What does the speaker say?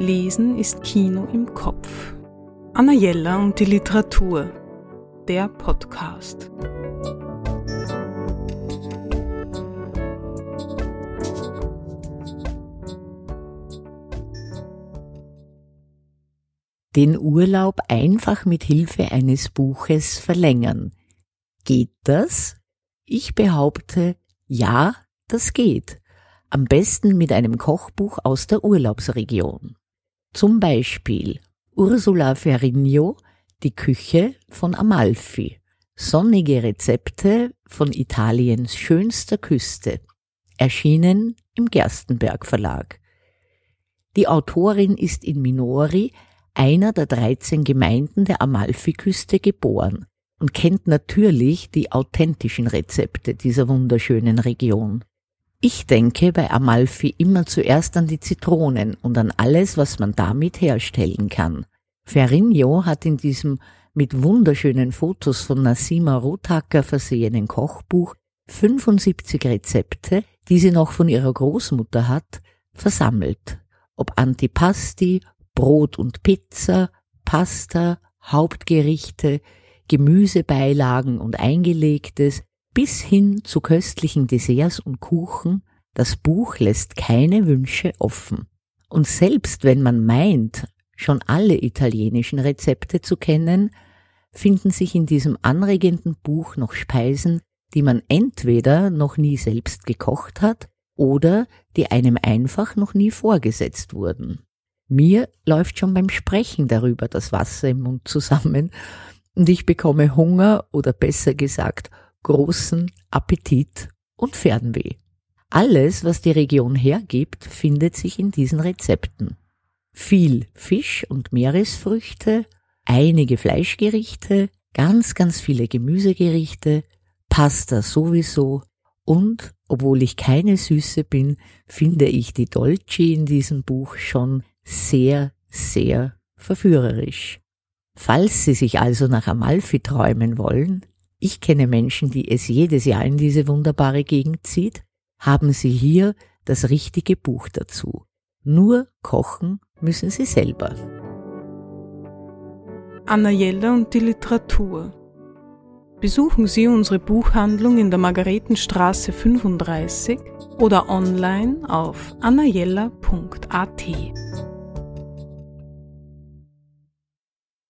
Lesen ist Kino im Kopf. Anna Jella und die Literatur. Der Podcast. Den Urlaub einfach mit Hilfe eines Buches verlängern. Geht das? Ich behaupte, ja, das geht. Am besten mit einem Kochbuch aus der Urlaubsregion. Zum Beispiel Ursula Ferrigno, Die Küche von Amalfi. Sonnige Rezepte von Italiens schönster Küste. Erschienen im Gerstenberg Verlag. Die Autorin ist in Minori, einer der 13 Gemeinden der Amalfiküste, geboren und kennt natürlich die authentischen Rezepte dieser wunderschönen Region. Ich denke bei Amalfi immer zuerst an die Zitronen und an alles, was man damit herstellen kann. Ferrigno hat in diesem mit wunderschönen Fotos von Nassima Rothacker versehenen Kochbuch 75 Rezepte, die sie noch von ihrer Großmutter hat, versammelt. Ob Antipasti, Brot und Pizza, Pasta, Hauptgerichte, Gemüsebeilagen und eingelegtes, bis hin zu köstlichen Desserts und Kuchen, das Buch lässt keine Wünsche offen. Und selbst wenn man meint, schon alle italienischen Rezepte zu kennen, finden sich in diesem anregenden Buch noch Speisen, die man entweder noch nie selbst gekocht hat oder die einem einfach noch nie vorgesetzt wurden. Mir läuft schon beim Sprechen darüber das Wasser im Mund zusammen und ich bekomme Hunger oder besser gesagt großen Appetit und Fernweh. Alles, was die Region hergibt, findet sich in diesen Rezepten. Viel Fisch und Meeresfrüchte, einige Fleischgerichte, ganz, ganz viele Gemüsegerichte, Pasta sowieso und, obwohl ich keine Süße bin, finde ich die Dolce in diesem Buch schon sehr, sehr verführerisch. Falls Sie sich also nach Amalfi träumen wollen, ich kenne Menschen, die es jedes Jahr in diese wunderbare Gegend zieht. Haben Sie hier das richtige Buch dazu. Nur kochen müssen Sie selber. Anna Jella und die Literatur. Besuchen Sie unsere Buchhandlung in der Margaretenstraße 35 oder online auf annajella.at.